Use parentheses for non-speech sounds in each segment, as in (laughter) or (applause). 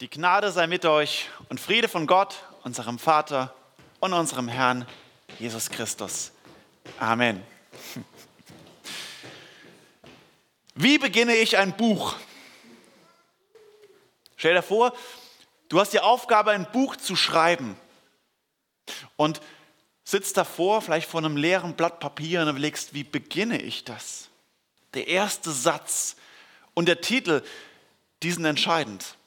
Die Gnade sei mit euch und Friede von Gott, unserem Vater und unserem Herrn Jesus Christus. Amen. (laughs) Wie beginne ich ein Buch? Stell dir vor, du hast die Aufgabe, ein Buch zu schreiben und sitzt davor, vielleicht vor einem leeren Blatt Papier und überlegst, wie beginne ich das? Der erste Satz und der Titel, die sind entscheidend.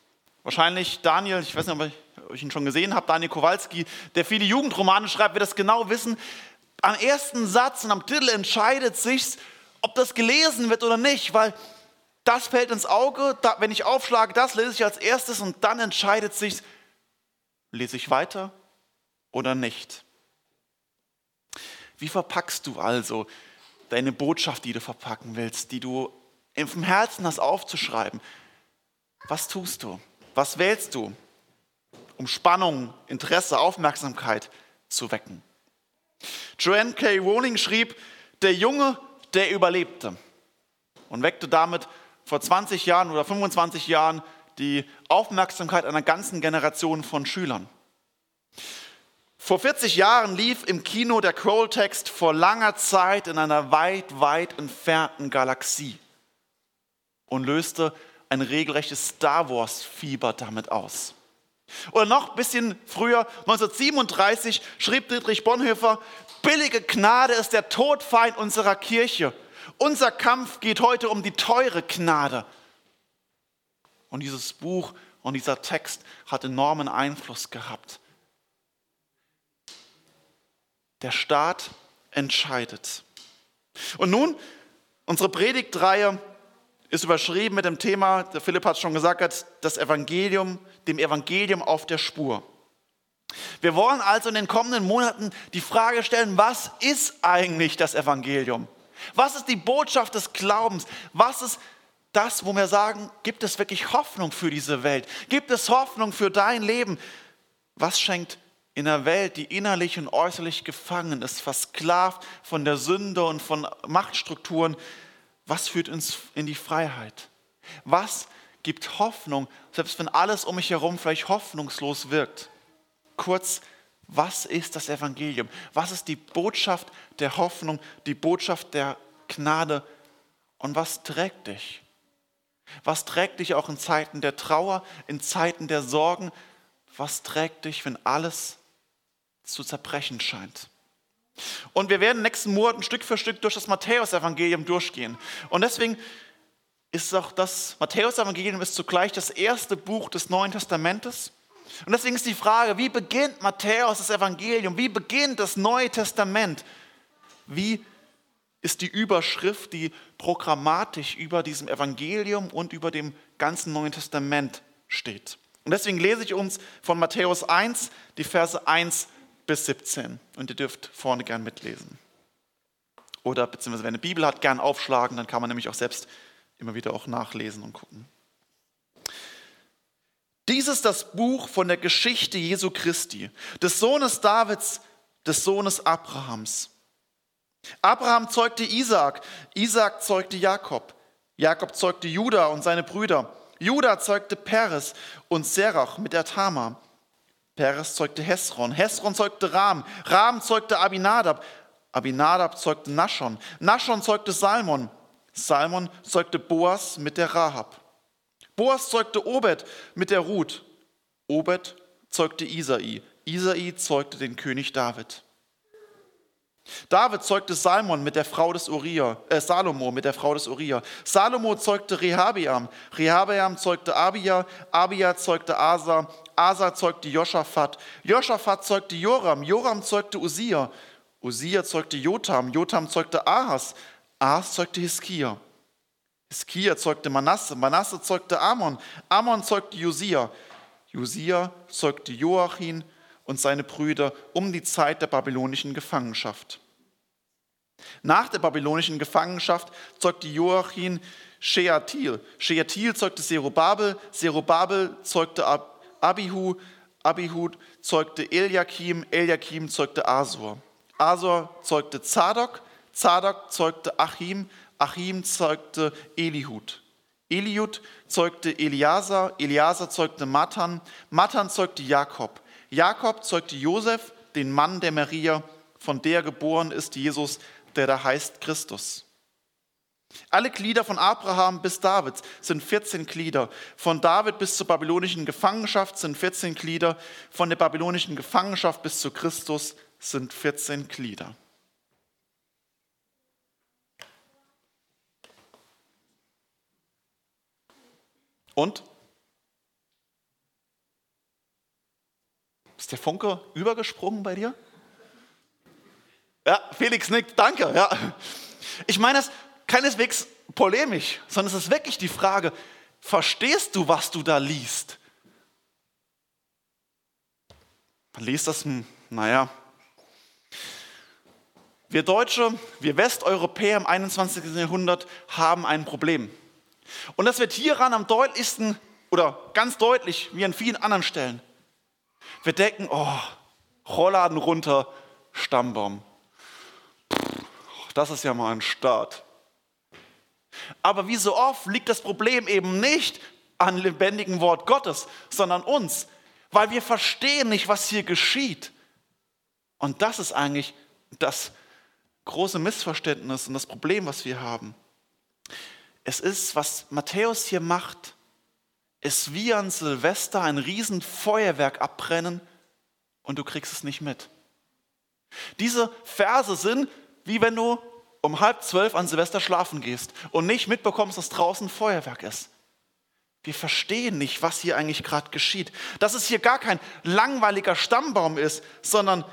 Wahrscheinlich Daniel, ich weiß nicht, ob ich ihn schon gesehen habe, Daniel Kowalski, der viele Jugendromane schreibt, wird das genau wissen. Am ersten Satz und am Titel entscheidet sich, ob das gelesen wird oder nicht, weil das fällt ins Auge, da, wenn ich aufschlage, das lese ich als erstes und dann entscheidet sich, lese ich weiter oder nicht. Wie verpackst du also deine Botschaft, die du verpacken willst, die du im Herzen hast aufzuschreiben? Was tust du? Was wählst du, um Spannung, Interesse, Aufmerksamkeit zu wecken? Joanne K. Rowling schrieb, der Junge, der überlebte und weckte damit vor 20 Jahren oder 25 Jahren die Aufmerksamkeit einer ganzen Generation von Schülern. Vor 40 Jahren lief im Kino der Kroll-Text vor langer Zeit in einer weit, weit entfernten Galaxie und löste ein regelrechtes Star Wars-Fieber damit aus. Oder noch ein bisschen früher, 1937, schrieb Dietrich Bonhoeffer, billige Gnade ist der Todfeind unserer Kirche. Unser Kampf geht heute um die teure Gnade. Und dieses Buch und dieser Text hat enormen Einfluss gehabt. Der Staat entscheidet. Und nun unsere Predigtreihe ist überschrieben mit dem Thema, der Philipp hat schon gesagt, das Evangelium, dem Evangelium auf der Spur. Wir wollen also in den kommenden Monaten die Frage stellen, was ist eigentlich das Evangelium? Was ist die Botschaft des Glaubens? Was ist das, wo wir sagen, gibt es wirklich Hoffnung für diese Welt? Gibt es Hoffnung für dein Leben? Was schenkt in einer Welt, die innerlich und äußerlich gefangen ist, versklavt von der Sünde und von Machtstrukturen, was führt uns in die Freiheit? Was gibt Hoffnung, selbst wenn alles um mich herum vielleicht hoffnungslos wirkt? Kurz, was ist das Evangelium? Was ist die Botschaft der Hoffnung, die Botschaft der Gnade? Und was trägt dich? Was trägt dich auch in Zeiten der Trauer, in Zeiten der Sorgen? Was trägt dich, wenn alles zu zerbrechen scheint? Und wir werden nächsten Monaten Stück für Stück durch das Matthäus-Evangelium durchgehen. Und deswegen ist auch das Matthäus-Evangelium ist zugleich das erste Buch des Neuen Testamentes. Und deswegen ist die Frage, wie beginnt Matthäus das Evangelium? Wie beginnt das Neue Testament? Wie ist die Überschrift, die programmatisch über diesem Evangelium und über dem ganzen Neuen Testament steht? Und deswegen lese ich uns von Matthäus 1 die Verse 1 bis 17. Und ihr dürft vorne gern mitlesen. Oder beziehungsweise wer eine Bibel hat, gern aufschlagen, dann kann man nämlich auch selbst immer wieder auch nachlesen und gucken. Dies ist das Buch von der Geschichte Jesu Christi, des Sohnes Davids, des Sohnes Abrahams. Abraham zeugte Isaak, Isaak zeugte Jakob, Jakob zeugte Judah und seine Brüder, Judah zeugte Peres und Serach mit der Tamar. Peres zeugte Hesron, Hesron zeugte Ram, Ram zeugte Abinadab, Abinadab zeugte Naschon, Naschon zeugte Salmon, Salmon zeugte Boas mit der Rahab. Boas zeugte Obed mit der Ruth, Obed zeugte Isai, Isai zeugte den König David. David zeugte Salmon mit der Frau des Uriah, äh, Salomo mit der Frau des Uriah. Salomo zeugte Rehabeam, Rehabeam zeugte Abia, Abia zeugte Asa, Asa zeugte Joschafat, Joschafat zeugte Joram, Joram zeugte Usia, Usia zeugte Jotam, Jotam zeugte Ahas, Ahas zeugte Hiskia. Hiskia zeugte Manasse, Manasse zeugte Amon, Amon zeugte Josia, Josia zeugte Joachim und seine Brüder um die Zeit der babylonischen Gefangenschaft. Nach der babylonischen Gefangenschaft zeugte Joachim Sheatil. Sheatil zeugte Zerubabel, Zerubabel zeugte Abihu, Abihud zeugte Eliakim, Eliakim zeugte Asur. Asur zeugte Zadok, Zadok zeugte Achim, Achim zeugte Elihud. Eliud zeugte Eliasa, Eliasa zeugte Matan, Matan zeugte Jakob, Jakob zeugte Josef, den Mann der Maria, von der geboren ist Jesus, der da heißt Christus. Alle Glieder von Abraham bis David sind 14 Glieder. Von David bis zur babylonischen Gefangenschaft sind 14 Glieder. Von der babylonischen Gefangenschaft bis zu Christus sind 14 Glieder. Und? Ist der Funke übergesprungen bei dir? Ja, Felix nickt, danke. Ja. Ich meine das keineswegs polemisch, sondern es ist wirklich die Frage, verstehst du, was du da liest? Man liest das, hm, naja. Wir Deutsche, wir Westeuropäer im 21. Jahrhundert haben ein Problem. Und das wird hieran am deutlichsten oder ganz deutlich wie an vielen anderen Stellen. Wir denken, oh, Rollladen runter, Stammbaum. Das ist ja mal ein Start. Aber wie so oft liegt das Problem eben nicht an lebendigen Wort Gottes, sondern uns, weil wir verstehen nicht, was hier geschieht. Und das ist eigentlich das große Missverständnis und das Problem, was wir haben. Es ist, was Matthäus hier macht, ist wie an Silvester ein Riesenfeuerwerk abbrennen und du kriegst es nicht mit. Diese Verse sind, wie wenn du um halb zwölf an Silvester schlafen gehst und nicht mitbekommst, dass draußen Feuerwerk ist. Wir verstehen nicht, was hier eigentlich gerade geschieht. Dass es hier gar kein langweiliger Stammbaum ist, sondern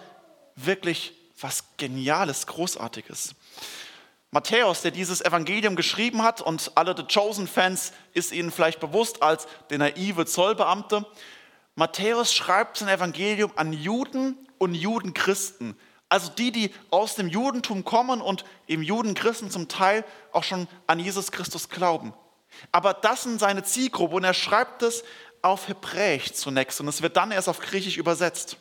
wirklich was Geniales, Großartiges. Matthäus, der dieses Evangelium geschrieben hat und alle The Chosen-Fans ist ihnen vielleicht bewusst als der naive Zollbeamte. Matthäus schreibt sein Evangelium an Juden und Judenchristen, also die, die aus dem Judentum kommen und im Judenchristen zum Teil auch schon an Jesus Christus glauben. Aber das sind seine Zielgruppe und er schreibt es auf Hebräisch zunächst und es wird dann erst auf Griechisch übersetzt.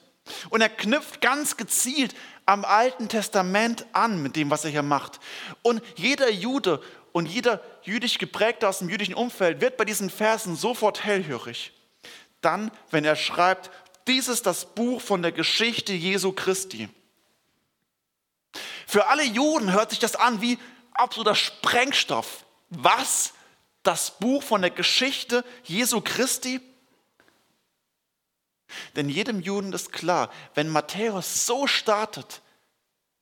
Und er knüpft ganz gezielt am Alten Testament an mit dem, was er hier macht. Und jeder Jude und jeder jüdisch geprägte aus dem jüdischen Umfeld wird bei diesen Versen sofort hellhörig. Dann, wenn er schreibt, dies ist das Buch von der Geschichte Jesu Christi. Für alle Juden hört sich das an wie absoluter Sprengstoff. Was? Das Buch von der Geschichte Jesu Christi? Denn jedem Juden ist klar, wenn Matthäus so startet,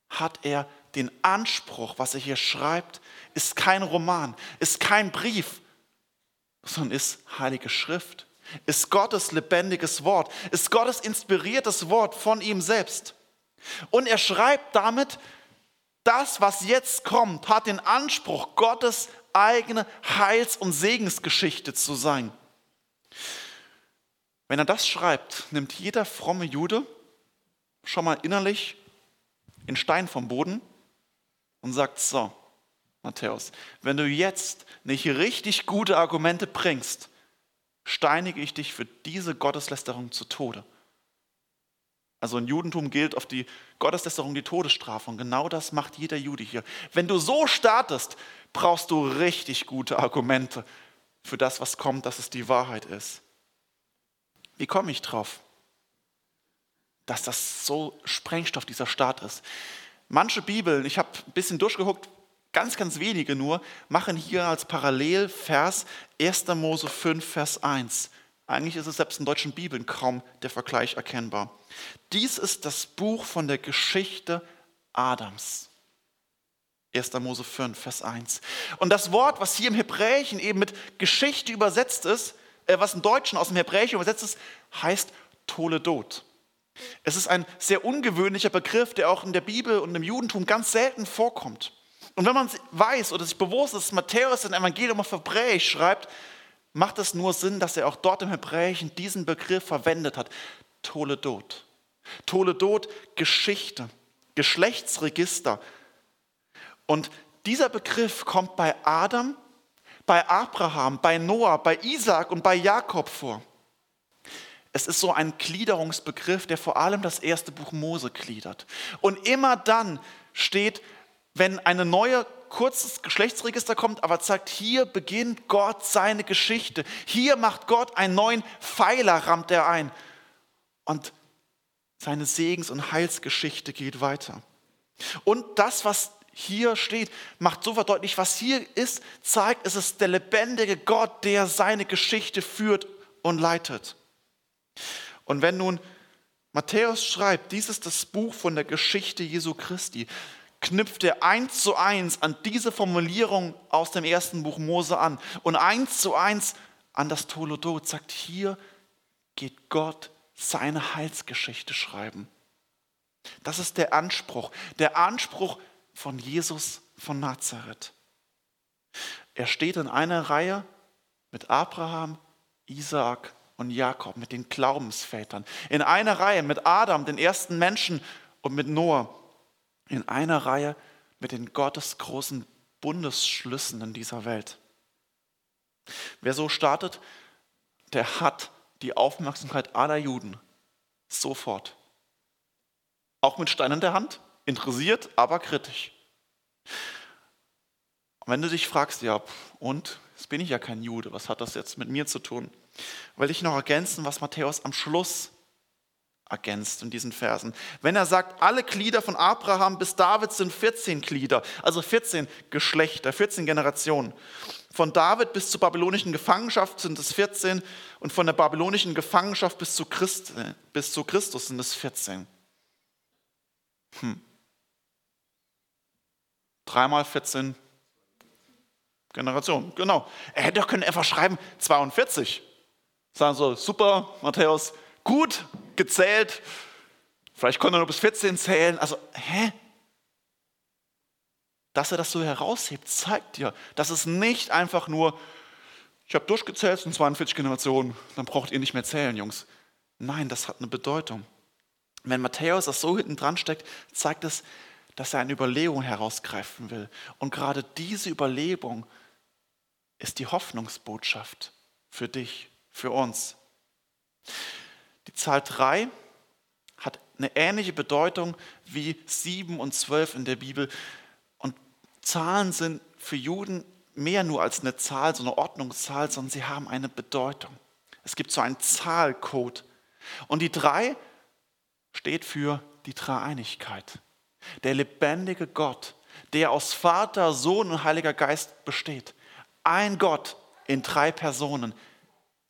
hat er den Anspruch, was er hier schreibt, ist kein Roman, ist kein Brief, sondern ist heilige Schrift, ist Gottes lebendiges Wort, ist Gottes inspiriertes Wort von ihm selbst. Und er schreibt damit, das, was jetzt kommt, hat den Anspruch, Gottes eigene Heils- und Segensgeschichte zu sein. Wenn er das schreibt, nimmt jeder fromme Jude schon mal innerlich den Stein vom Boden und sagt, so, Matthäus, wenn du jetzt nicht richtig gute Argumente bringst, steinige ich dich für diese Gotteslästerung zu Tode. Also im Judentum gilt auf die Gotteslästerung die Todesstrafe und genau das macht jeder Jude hier. Wenn du so startest, brauchst du richtig gute Argumente für das, was kommt, dass es die Wahrheit ist. Wie komme ich drauf? Dass das so Sprengstoff dieser Staat ist. Manche Bibeln, ich habe ein bisschen durchgeguckt, ganz, ganz wenige nur, machen hier als Parallelvers 1. Mose 5, Vers 1. Eigentlich ist es selbst in deutschen Bibeln kaum der Vergleich erkennbar. Dies ist das Buch von der Geschichte Adams. 1. Mose 5, Vers 1. Und das Wort, was hier im Hebräischen eben mit Geschichte übersetzt ist, äh, was im Deutschen aus dem Hebräischen übersetzt ist, heißt Toledot. Es ist ein sehr ungewöhnlicher Begriff, der auch in der Bibel und im Judentum ganz selten vorkommt. Und wenn man weiß oder sich bewusst ist, dass Matthäus ein Evangelium auf Hebräisch schreibt, macht es nur Sinn, dass er auch dort im Hebräischen diesen Begriff verwendet hat. Toledot. Toledot, Geschichte, Geschlechtsregister. Und dieser Begriff kommt bei Adam bei Abraham, bei Noah, bei Isaac und bei Jakob vor. Es ist so ein Gliederungsbegriff, der vor allem das erste Buch Mose gliedert. Und immer dann steht, wenn eine neue kurzes Geschlechtsregister kommt, aber zeigt, hier beginnt Gott seine Geschichte. Hier macht Gott einen neuen Pfeiler, rammt er ein. Und seine Segens- und Heilsgeschichte geht weiter. Und das, was hier steht, macht so verdeutlich, was hier ist, zeigt, es ist der lebendige Gott, der seine Geschichte führt und leitet. Und wenn nun Matthäus schreibt, dies ist das Buch von der Geschichte Jesu Christi, knüpft er eins zu eins an diese Formulierung aus dem ersten Buch Mose an und eins zu eins an das Tolodot, sagt, hier geht Gott seine Heilsgeschichte schreiben. Das ist der Anspruch, der Anspruch von Jesus von Nazareth. Er steht in einer Reihe mit Abraham, Isaak und Jakob, mit den Glaubensvätern. In einer Reihe mit Adam, den ersten Menschen, und mit Noah. In einer Reihe mit den gottesgroßen Bundesschlüssen in dieser Welt. Wer so startet, der hat die Aufmerksamkeit aller Juden sofort. Auch mit Stein in der Hand, interessiert, aber kritisch. Und wenn du dich fragst, ja, und, jetzt bin ich ja kein Jude, was hat das jetzt mit mir zu tun? Will ich noch ergänzen, was Matthäus am Schluss ergänzt in diesen Versen. Wenn er sagt, alle Glieder von Abraham bis David sind 14 Glieder, also 14 Geschlechter, 14 Generationen. Von David bis zur babylonischen Gefangenschaft sind es 14 und von der babylonischen Gefangenschaft bis zu, Christ, bis zu Christus sind es 14. Hm. Dreimal 14 Generationen, genau. Er hätte doch können einfach schreiben 42. Sagen so, super, Matthäus, gut gezählt. Vielleicht konnte er nur bis 14 zählen. Also, hä? Dass er das so heraushebt, zeigt dir, dass es nicht einfach nur, ich habe durchgezählt, es sind 42 Generationen, dann braucht ihr nicht mehr zählen, Jungs. Nein, das hat eine Bedeutung. Wenn Matthäus das so hinten dran steckt, zeigt es, dass er eine Überlegung herausgreifen will. Und gerade diese Überlegung ist die Hoffnungsbotschaft für dich, für uns. Die Zahl 3 hat eine ähnliche Bedeutung wie 7 und 12 in der Bibel. Und Zahlen sind für Juden mehr nur als eine Zahl, so eine Ordnungszahl, sondern sie haben eine Bedeutung. Es gibt so einen Zahlcode. Und die 3 steht für die Dreieinigkeit. Der lebendige Gott, der aus Vater, Sohn und Heiliger Geist besteht. Ein Gott in drei Personen.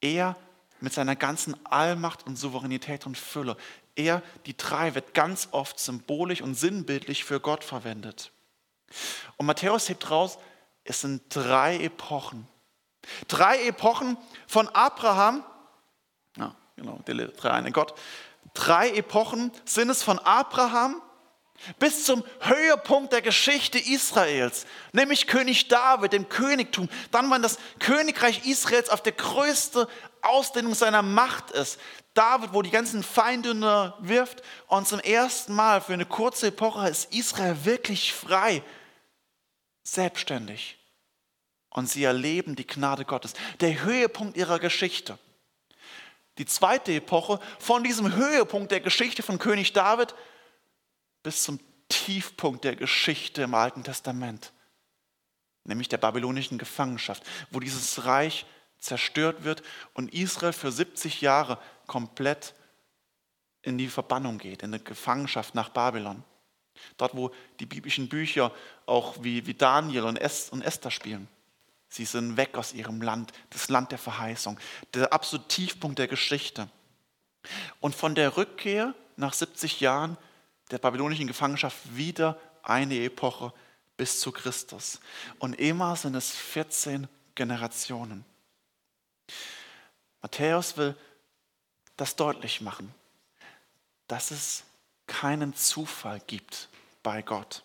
Er mit seiner ganzen Allmacht und Souveränität und Fülle. Er, die drei, wird ganz oft symbolisch und sinnbildlich für Gott verwendet. Und Matthäus hebt raus, es sind drei Epochen. Drei Epochen von Abraham, ja, genau, der drei eine Gott. Drei Epochen sind es von Abraham bis zum Höhepunkt der Geschichte Israels, nämlich König David, dem Königtum. Dann, wann das Königreich Israels auf der größte Ausdehnung seiner Macht ist. David, wo die ganzen Feinde wirft und zum ersten Mal für eine kurze Epoche ist Israel wirklich frei, selbstständig. Und sie erleben die Gnade Gottes, der Höhepunkt ihrer Geschichte. Die zweite Epoche, von diesem Höhepunkt der Geschichte von König David bis zum Tiefpunkt der Geschichte im Alten Testament, nämlich der babylonischen Gefangenschaft, wo dieses Reich zerstört wird und Israel für 70 Jahre komplett in die Verbannung geht, in die Gefangenschaft nach Babylon. Dort, wo die biblischen Bücher auch wie, wie Daniel und, Esther spielen. Sie sind weg aus ihrem Land, das Land der Verheißung, der absolute Tiefpunkt der Geschichte. Und von der Rückkehr nach 70 Jahren der babylonischen Gefangenschaft wieder eine Epoche bis zu Christus. Und immer sind es 14 Generationen. Matthäus will das deutlich machen, dass es keinen Zufall gibt bei Gott.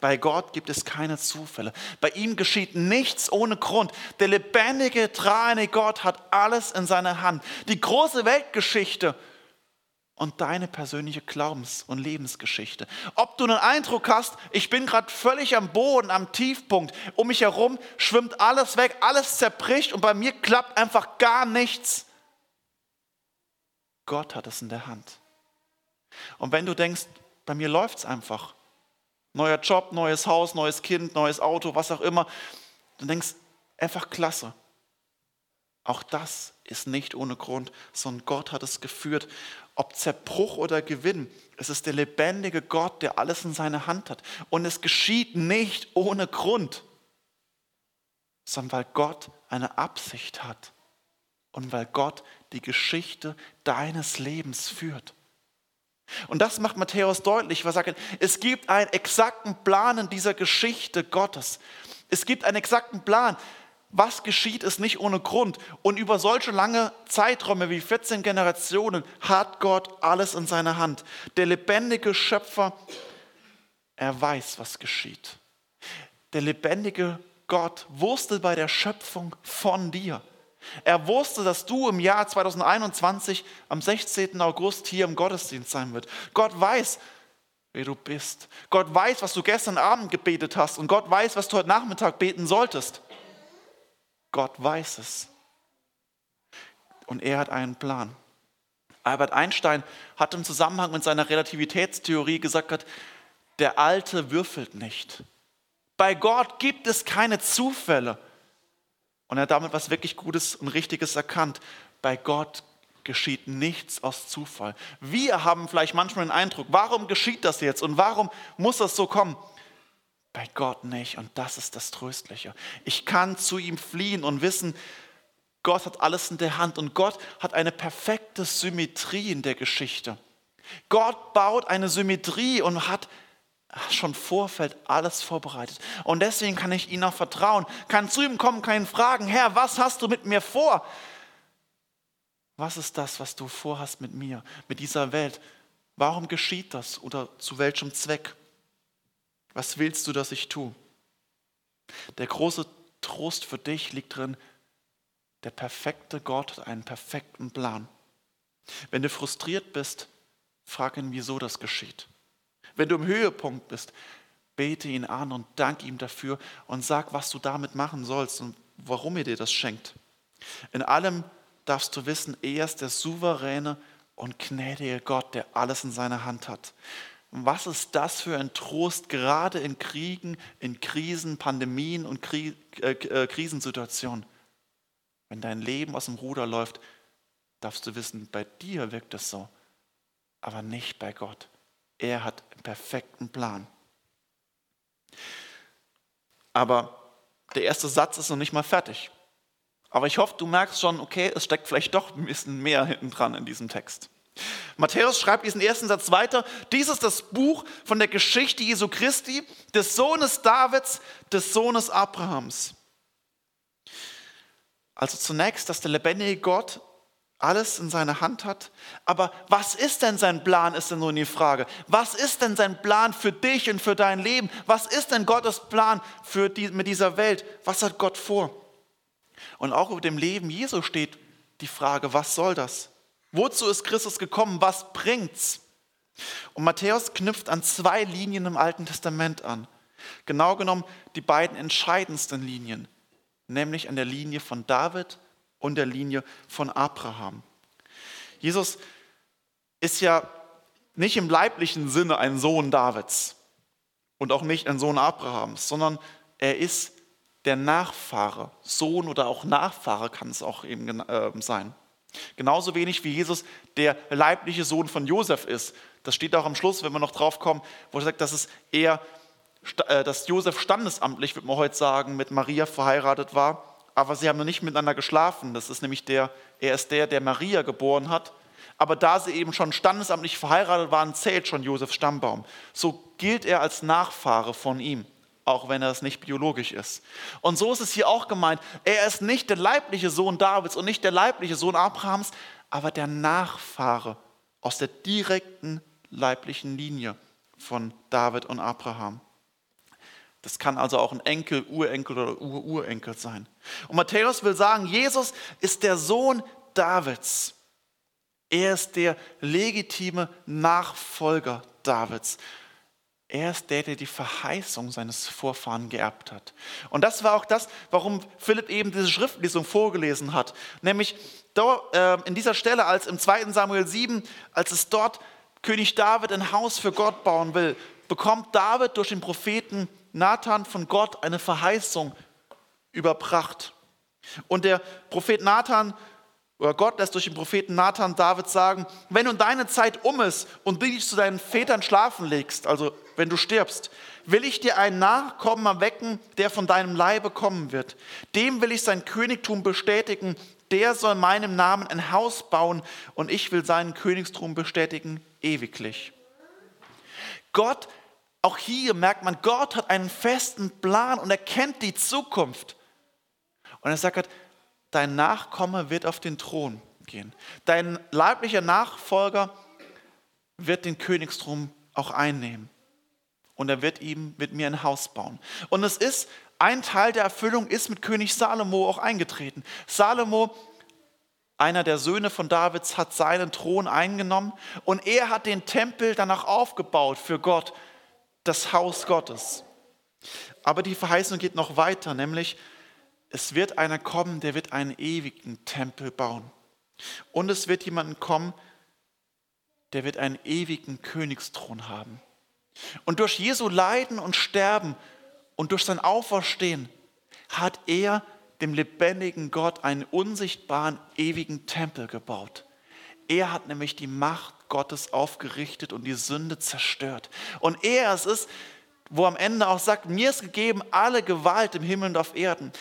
Bei Gott gibt es keine Zufälle. Bei ihm geschieht nichts ohne Grund. Der lebendige, dreine Gott hat alles in seiner Hand. Die große Weltgeschichte und deine persönliche Glaubens- und Lebensgeschichte. Ob du den Eindruck hast, ich bin gerade völlig am Boden, am Tiefpunkt, um mich herum schwimmt alles weg, alles zerbricht und bei mir klappt einfach gar nichts. Gott hat es in der Hand. Und wenn du denkst, bei mir läuft es einfach, Neuer Job, neues Haus, neues Kind, neues Auto, was auch immer. Du denkst, einfach klasse. Auch das ist nicht ohne Grund, sondern Gott hat es geführt. Ob Zerbruch oder Gewinn, es ist der lebendige Gott, der alles in seiner Hand hat. Und es geschieht nicht ohne Grund, sondern weil Gott eine Absicht hat und weil Gott die Geschichte deines Lebens führt. Und das macht Matthäus deutlich, was er sagt, es gibt einen exakten Plan in dieser Geschichte Gottes. Es gibt einen exakten Plan. Was geschieht, ist nicht ohne Grund. Und über solche lange Zeiträume wie 14 Generationen hat Gott alles in seiner Hand. Der lebendige Schöpfer, er weiß, was geschieht. Der lebendige Gott wusste bei der Schöpfung von dir. Er wusste, dass du im Jahr 2021 am 16. August hier im Gottesdienst sein wird. Gott weiß, wer du bist. Gott weiß, was du gestern Abend gebetet hast und Gott weiß, was du heute Nachmittag beten solltest. Gott weiß es. Und er hat einen Plan. Albert Einstein hat im Zusammenhang mit seiner Relativitätstheorie gesagt, der Alte würfelt nicht. Bei Gott gibt es keine Zufälle. Und er hat damit was wirklich Gutes und Richtiges erkannt. Bei Gott geschieht nichts aus Zufall. Wir haben vielleicht manchmal den Eindruck, warum geschieht das jetzt und warum muss das so kommen? Bei Gott nicht. Und das ist das Tröstliche. Ich kann zu ihm fliehen und wissen, Gott hat alles in der Hand und Gott hat eine perfekte Symmetrie in der Geschichte. Gott baut eine Symmetrie und hat schon Vorfeld alles vorbereitet. Und deswegen kann ich ihm auch vertrauen, kann zu ihm kommen, kann ihn fragen, Herr, was hast du mit mir vor? Was ist das, was du vorhast mit mir, mit dieser Welt? Warum geschieht das oder zu welchem Zweck? Was willst du, dass ich tue? Der große Trost für dich liegt drin, der perfekte Gott hat einen perfekten Plan. Wenn du frustriert bist, frag ihn, wieso das geschieht. Wenn du im Höhepunkt bist, bete ihn an und dank ihm dafür und sag, was du damit machen sollst und warum er dir das schenkt. In allem darfst du wissen, er ist der souveräne und gnädige Gott, der alles in seiner Hand hat. Was ist das für ein Trost, gerade in Kriegen, in Krisen, Pandemien und äh, äh, Krisensituationen? Wenn dein Leben aus dem Ruder läuft, darfst du wissen, bei dir wirkt es so, aber nicht bei Gott. Er hat einen perfekten Plan. Aber der erste Satz ist noch nicht mal fertig. Aber ich hoffe, du merkst schon, okay, es steckt vielleicht doch ein bisschen mehr hinten dran in diesem Text. Matthäus schreibt diesen ersten Satz weiter. Dies ist das Buch von der Geschichte Jesu Christi, des Sohnes Davids, des Sohnes Abrahams. Also zunächst, dass der lebendige Gott alles in seiner Hand hat. Aber was ist denn sein Plan, ist denn nun die Frage. Was ist denn sein Plan für dich und für dein Leben? Was ist denn Gottes Plan für die, mit dieser Welt? Was hat Gott vor? Und auch über dem Leben Jesu steht die Frage, was soll das? Wozu ist Christus gekommen? Was bringt's? Und Matthäus knüpft an zwei Linien im Alten Testament an. Genau genommen die beiden entscheidendsten Linien, nämlich an der Linie von David und der Linie von Abraham. Jesus ist ja nicht im leiblichen Sinne ein Sohn Davids und auch nicht ein Sohn Abrahams, sondern er ist der Nachfahre, Sohn oder auch Nachfahre kann es auch eben äh, sein. Genauso wenig wie Jesus der leibliche Sohn von Josef ist. Das steht auch am Schluss, wenn wir noch drauf kommen, wo er sagt, dass es eher, äh, dass Josef standesamtlich, würde man heute sagen, mit Maria verheiratet war aber sie haben noch nicht miteinander geschlafen. Das ist nämlich der, er ist der, der Maria geboren hat. Aber da sie eben schon standesamtlich verheiratet waren, zählt schon Josefs Stammbaum. So gilt er als Nachfahre von ihm, auch wenn er es nicht biologisch ist. Und so ist es hier auch gemeint. Er ist nicht der leibliche Sohn Davids und nicht der leibliche Sohn Abrahams, aber der Nachfahre aus der direkten leiblichen Linie von David und Abraham. Das kann also auch ein Enkel, Urenkel oder Ururenkel sein. Und Matthäus will sagen, Jesus ist der Sohn Davids. Er ist der legitime Nachfolger Davids. Er ist der, der die Verheißung seines Vorfahren geerbt hat. Und das war auch das, warum Philipp eben diese Schriftlesung vorgelesen hat. Nämlich dort, äh, in dieser Stelle, als im 2. Samuel 7, als es dort König David ein Haus für Gott bauen will, bekommt David durch den Propheten Nathan von Gott eine Verheißung überbracht. Und der Prophet Nathan oder Gott lässt durch den Propheten Nathan David sagen, wenn nun deine Zeit um ist und du dich zu deinen Vätern schlafen legst, also wenn du stirbst, will ich dir einen Nachkommen erwecken, der von deinem Leibe kommen wird. Dem will ich sein Königtum bestätigen, der soll meinem Namen ein Haus bauen und ich will seinen Königstum bestätigen ewiglich. Gott, auch hier merkt man, Gott hat einen festen Plan und er kennt die Zukunft. Und er sagt, dein Nachkomme wird auf den Thron gehen. Dein leiblicher Nachfolger wird den Königsthron auch einnehmen. Und er wird ihm mit mir ein Haus bauen. Und es ist, ein Teil der Erfüllung ist mit König Salomo auch eingetreten. Salomo, einer der Söhne von Davids, hat seinen Thron eingenommen und er hat den Tempel danach aufgebaut für Gott, das Haus Gottes. Aber die Verheißung geht noch weiter, nämlich es wird einer kommen, der wird einen ewigen Tempel bauen. Und es wird jemand kommen, der wird einen ewigen Königsthron haben. Und durch Jesu Leiden und Sterben und durch sein Auferstehen hat er dem lebendigen Gott einen unsichtbaren, ewigen Tempel gebaut. Er hat nämlich die Macht Gottes aufgerichtet und die Sünde zerstört. Und er es ist, wo am Ende auch sagt, mir ist gegeben alle Gewalt im Himmel und auf Erden.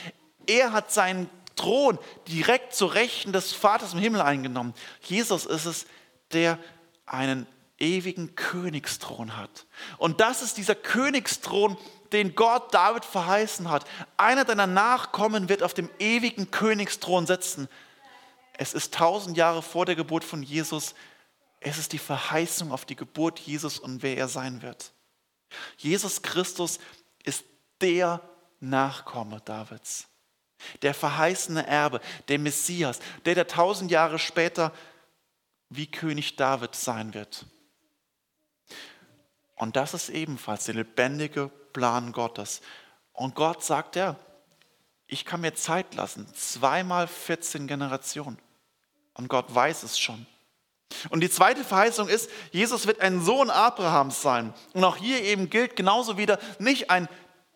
Er hat seinen Thron direkt zur Rechten des Vaters im Himmel eingenommen. Jesus ist es, der einen ewigen Königsthron hat. Und das ist dieser Königsthron, den Gott David verheißen hat. Einer deiner Nachkommen wird auf dem ewigen Königsthron sitzen. Es ist tausend Jahre vor der Geburt von Jesus. Es ist die Verheißung auf die Geburt Jesus und wer er sein wird. Jesus Christus ist der Nachkomme Davids der verheißene Erbe, der Messias, der der tausend Jahre später wie König David sein wird. Und das ist ebenfalls der lebendige Plan Gottes. Und Gott sagt ja, ich kann mir Zeit lassen, zweimal 14 Generationen. Und Gott weiß es schon. Und die zweite Verheißung ist, Jesus wird ein Sohn Abrahams sein. Und auch hier eben gilt genauso wieder nicht ein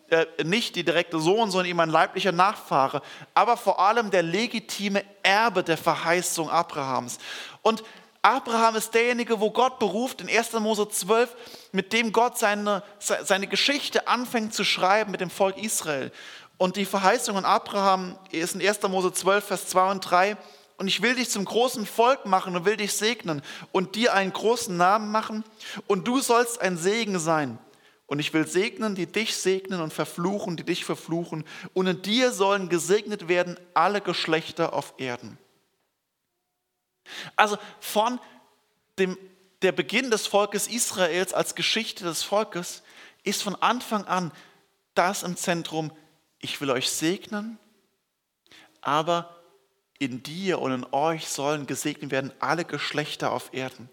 äh, nicht die direkte Sohn, sondern ihm ein leiblicher Nachfahre, aber vor allem der legitime Erbe der Verheißung Abrahams. Und Abraham ist derjenige, wo Gott beruft in 1. Mose 12, mit dem Gott seine, seine Geschichte anfängt zu schreiben mit dem Volk Israel. Und die Verheißung an Abraham ist in 1. Mose 12, Vers 2 und 3. Und ich will dich zum großen Volk machen und will dich segnen und dir einen großen Namen machen. Und du sollst ein Segen sein. Und ich will segnen, die dich segnen und verfluchen, die dich verfluchen. Und in dir sollen gesegnet werden alle Geschlechter auf Erden. Also von dem, der Beginn des Volkes Israels als Geschichte des Volkes ist von Anfang an das im Zentrum, ich will euch segnen, aber in dir und in euch sollen gesegnet werden alle Geschlechter auf Erden.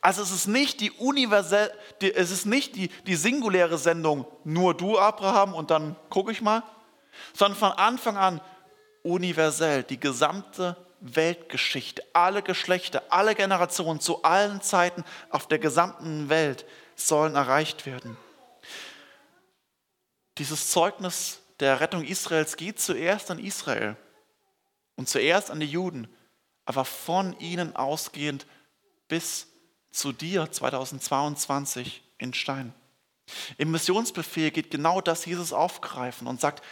Also es ist nicht die universell, es ist nicht die, die singuläre Sendung, nur du, Abraham, und dann gucke ich mal, sondern von Anfang an universell, die gesamte Weltgeschichte, alle Geschlechter, alle Generationen zu allen Zeiten auf der gesamten Welt sollen erreicht werden. Dieses Zeugnis der Rettung Israels geht zuerst an Israel und zuerst an die Juden, aber von ihnen ausgehend bis zu dir 2022 in Stein. Im Missionsbefehl geht genau das Jesus aufgreifen und sagt,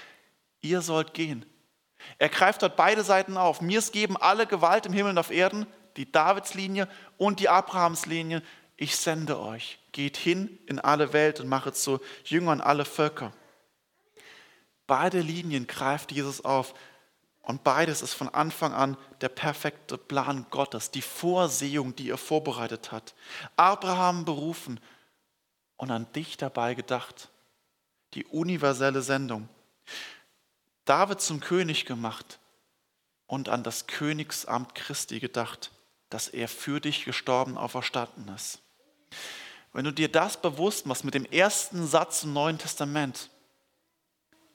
ihr sollt gehen. Er greift dort beide Seiten auf. Mir es geben alle Gewalt im Himmel und auf Erden, die Davidslinie und die Abrahamslinie. Ich sende euch. Geht hin in alle Welt und mache zu Jüngern alle Völker. Beide Linien greift Jesus auf. Und beides ist von Anfang an der perfekte Plan Gottes, die Vorsehung, die er vorbereitet hat. Abraham berufen und an dich dabei gedacht. Die universelle Sendung. David zum König gemacht und an das Königsamt Christi gedacht, dass er für dich gestorben, auferstanden ist. Wenn du dir das bewusst machst mit dem ersten Satz im Neuen Testament,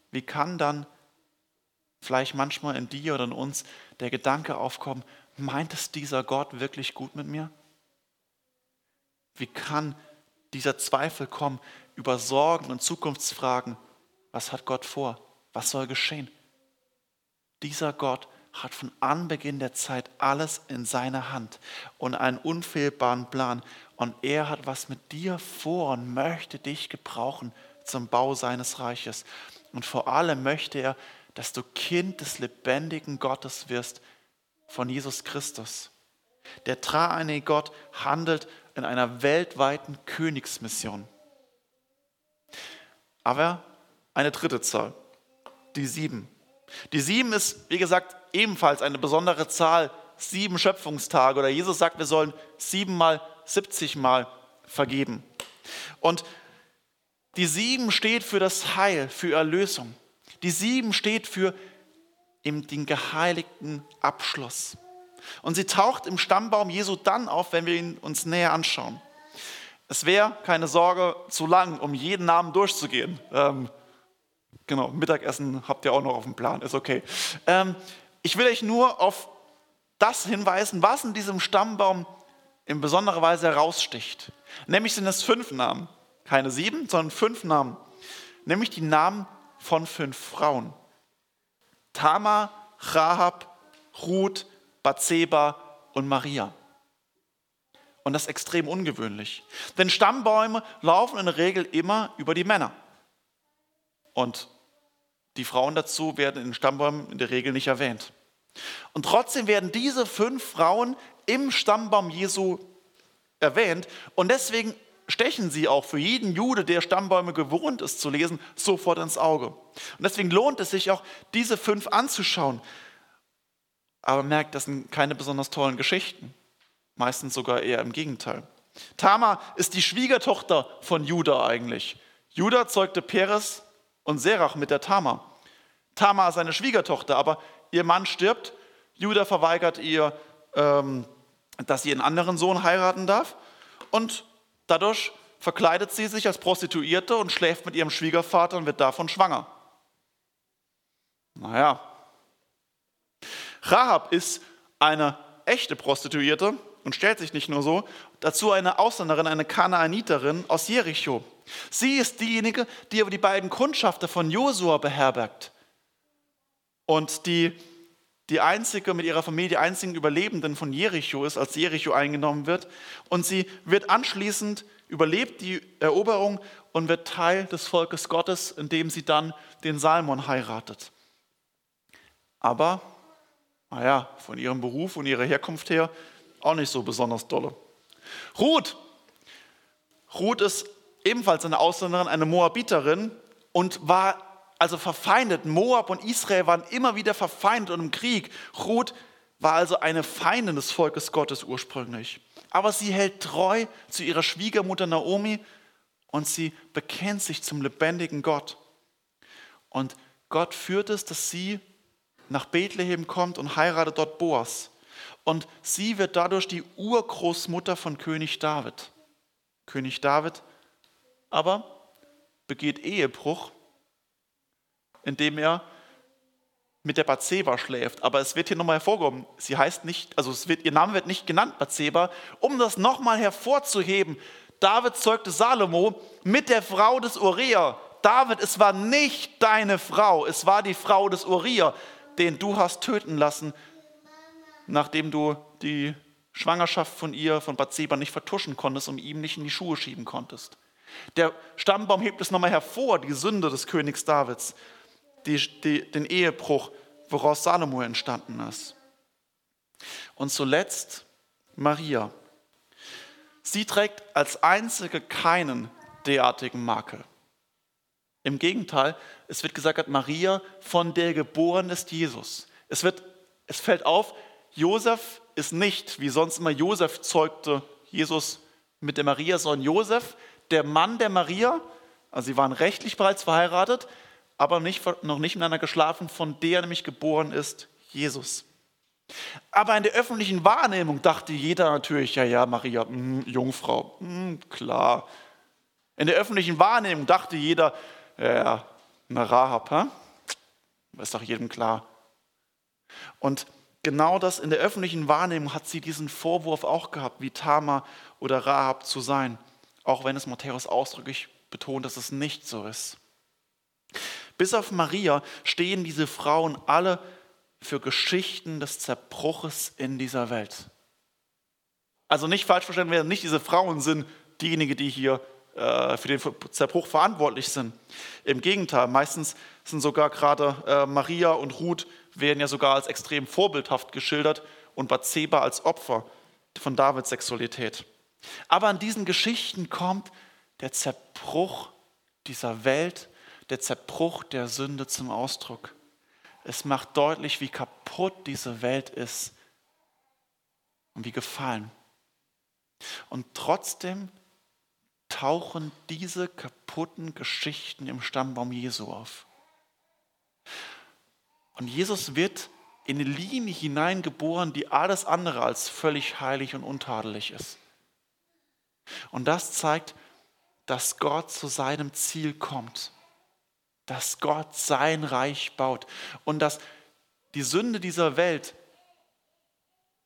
wie kann dann vielleicht manchmal in dir oder in uns der Gedanke aufkommen, meint es dieser Gott wirklich gut mit mir? Wie kann dieser Zweifel kommen über Sorgen und Zukunftsfragen, was hat Gott vor? Was soll geschehen? Dieser Gott hat von Anbeginn der Zeit alles in seiner Hand und einen unfehlbaren Plan. Und er hat was mit dir vor und möchte dich gebrauchen zum Bau seines Reiches. Und vor allem möchte er, dass du Kind des lebendigen Gottes wirst von Jesus Christus. Der dreieinige Gott handelt in einer weltweiten Königsmission. Aber eine dritte Zahl, die sieben. Die sieben ist, wie gesagt, ebenfalls eine besondere Zahl, sieben Schöpfungstage. Oder Jesus sagt, wir sollen siebenmal, siebzigmal vergeben. Und die sieben steht für das Heil, für Erlösung. Die sieben steht für den geheiligten Abschluss. Und sie taucht im Stammbaum Jesu dann auf, wenn wir ihn uns näher anschauen. Es wäre, keine Sorge, zu lang, um jeden Namen durchzugehen. Ähm, genau, Mittagessen habt ihr auch noch auf dem Plan, ist okay. Ähm, ich will euch nur auf das hinweisen, was in diesem Stammbaum in besonderer Weise heraussticht. Nämlich sind es fünf Namen. Keine sieben, sondern fünf Namen. Nämlich die Namen von fünf Frauen. Tamar, Rahab, Ruth, Bathseba und Maria. Und das ist extrem ungewöhnlich. Denn Stammbäume laufen in der Regel immer über die Männer. Und die Frauen dazu werden in den Stammbäumen in der Regel nicht erwähnt. Und trotzdem werden diese fünf Frauen im Stammbaum Jesu erwähnt. Und deswegen stechen sie auch für jeden Jude, der Stammbäume gewohnt ist zu lesen, sofort ins Auge. Und deswegen lohnt es sich auch, diese fünf anzuschauen. Aber merkt, das sind keine besonders tollen Geschichten. Meistens sogar eher im Gegenteil. Tamar ist die Schwiegertochter von Judah eigentlich. Judah zeugte Peres und Serach mit der Tamar. Tamar ist seine Schwiegertochter, aber ihr Mann stirbt. Judah verweigert ihr, ähm, dass sie einen anderen Sohn heiraten darf. Und dadurch verkleidet sie sich als Prostituierte und schläft mit ihrem Schwiegervater und wird davon schwanger. Naja. Rahab ist eine echte Prostituierte und stellt sich nicht nur so, dazu eine Ausländerin, eine Kanaaniterin aus Jericho. Sie ist diejenige, die aber die beiden Kundschafter von Josua beherbergt und die die einzige mit ihrer Familie einzigen Überlebenden von Jericho ist, als Jericho eingenommen wird. Und sie wird anschließend überlebt die Eroberung und wird Teil des Volkes Gottes, indem sie dann den Salmon heiratet. Aber, naja, von ihrem Beruf und ihrer Herkunft her auch nicht so besonders dolle. Ruth. Ruth ist ebenfalls eine Ausländerin, eine Moabiterin und war also verfeindet. Moab und Israel waren immer wieder verfeindet und im Krieg. Ruth war also eine Feindin des Volkes Gottes ursprünglich. Aber sie hält treu zu ihrer Schwiegermutter Naomi und sie bekennt sich zum lebendigen Gott. Und Gott führt es, dass sie nach Bethlehem kommt und heiratet dort Boas. Und sie wird dadurch die Urgroßmutter von König David. König David aber begeht Ehebruch, indem er mit der Bathseba schläft. Aber es wird hier nochmal hervorgehoben, sie heißt nicht, also wird, ihr Name wird nicht genannt, Bathseba, um das nochmal hervorzuheben. David zeugte Salomo mit der Frau des Uriah. David, es war nicht deine Frau, es war die Frau des Uriah, den du hast töten lassen, nachdem du die Schwangerschaft von ihr, von Bathseba, nicht vertuschen konntest und ihm nicht in die Schuhe schieben konntest. Der Stammbaum hebt es nochmal hervor, die Sünde des Königs Davids, die, die, den Ehebruch, woraus Salomo entstanden ist. Und zuletzt Maria. Sie trägt als einzige keinen derartigen Makel. Im Gegenteil, es wird gesagt, Maria von der geboren ist Jesus. Es, wird, es fällt auf, Josef ist nicht, wie sonst immer Josef zeugte Jesus mit der Maria, sondern Josef, der Mann der Maria, also sie waren rechtlich bereits verheiratet, aber nicht, noch nicht miteinander geschlafen, von der nämlich geboren ist Jesus. Aber in der öffentlichen Wahrnehmung dachte jeder natürlich, ja, ja, Maria, mh, Jungfrau, mh, klar. In der öffentlichen Wahrnehmung dachte jeder, ja, eine Rahab, hä? ist doch jedem klar. Und genau das in der öffentlichen Wahrnehmung hat sie diesen Vorwurf auch gehabt, wie Tama oder Rahab zu sein. auch wenn es Matthäus ausdrücklich betont, dass es nicht so ist. Bis auf Maria stehen diese Frauen alle für Geschichten des Zerbruches in dieser Welt. Also nicht falsch verstanden werden, nicht diese Frauen sind diejenigen, die hier äh, für den Zerbruch verantwortlich sind. Im Gegenteil, meistens sind sogar gerade äh, Maria und Ruth werden ja sogar als extrem vorbildhaft geschildert und Bathseba als Opfer von Davids Sexualität. Aber an diesen Geschichten kommt der Zerbruch dieser Welt, der Zerbruch der Sünde zum Ausdruck. Es macht deutlich, wie kaputt diese Welt ist und wie gefallen. Und trotzdem tauchen diese kaputten Geschichten im Stammbaum Jesu auf. Und Jesus wird in eine Linie hineingeboren, die alles andere als völlig heilig und untadelig ist. Und das zeigt, dass Gott zu seinem Ziel kommt, dass Gott sein Reich baut und dass die Sünde dieser Welt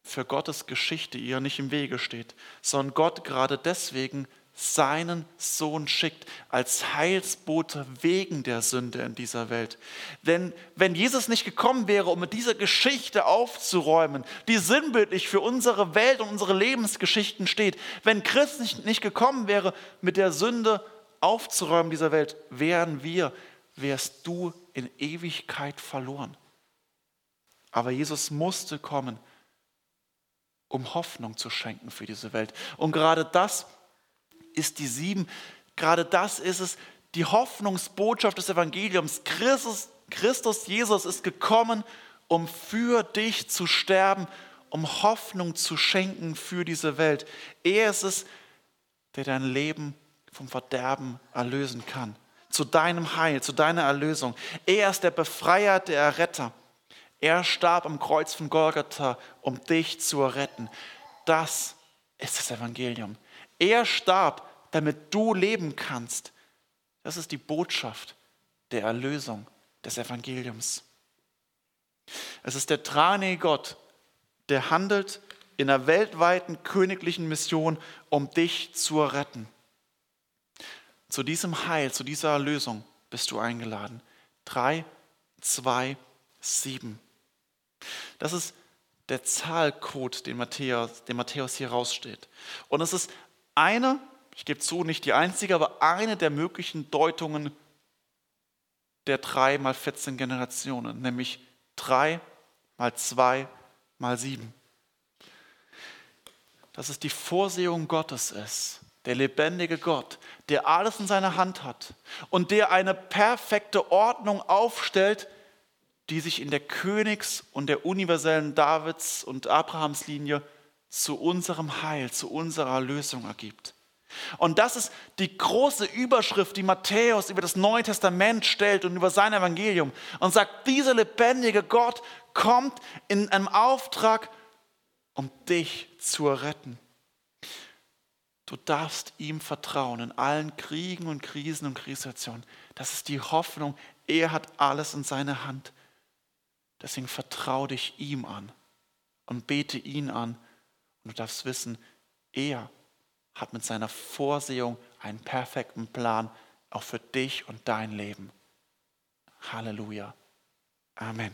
für Gottes Geschichte ihr nicht im Wege steht, sondern Gott gerade deswegen seinen Sohn schickt als Heilsbote wegen der Sünde in dieser Welt. Denn wenn Jesus nicht gekommen wäre, um mit dieser Geschichte aufzuräumen, die sinnbildlich für unsere Welt und unsere Lebensgeschichten steht, wenn Christus nicht gekommen wäre, mit der Sünde aufzuräumen dieser Welt, wären wir, wärst du in Ewigkeit verloren. Aber Jesus musste kommen, um Hoffnung zu schenken für diese Welt. Und gerade das ist die sieben. Gerade das ist es, die Hoffnungsbotschaft des Evangeliums. Christus, Christus Jesus ist gekommen, um für dich zu sterben, um Hoffnung zu schenken für diese Welt. Er ist es, der dein Leben vom Verderben erlösen kann. Zu deinem Heil, zu deiner Erlösung. Er ist der Befreier, der Erretter. Er starb am Kreuz von Golgatha, um dich zu retten. Das ist das Evangelium. Er starb, damit du leben kannst. Das ist die Botschaft der Erlösung des Evangeliums. Es ist der dreieinige Gott, der handelt in einer weltweiten königlichen Mission, um dich zu retten. Zu diesem Heil, zu dieser Erlösung bist du eingeladen. 3, 2, 7. Das ist der Zahlcode, den Matthäus, den Matthäus hier raussteht. Und es ist eine ich gebe zu, nicht die einzige, aber eine der möglichen Deutungen der drei mal 14 Generationen, nämlich drei mal zwei mal sieben. Dass es die Vorsehung Gottes ist, der lebendige Gott, der alles in seiner Hand hat und der eine perfekte Ordnung aufstellt, die sich in der Königs- und der universellen Davids- und Abrahamslinie zu unserem Heil, zu unserer Lösung ergibt. Und das ist die große Überschrift, die Matthäus über das Neue Testament stellt und über sein Evangelium und sagt, dieser lebendige Gott kommt in einem Auftrag, um dich zu retten. Du darfst ihm vertrauen in allen Kriegen und Krisen und Krisensituationen. Das ist die Hoffnung. Er hat alles in seiner Hand. Deswegen vertraue dich ihm an und bete ihn an. Und du darfst wissen, er hat mit seiner Vorsehung einen perfekten Plan auch für dich und dein Leben. Halleluja. Amen.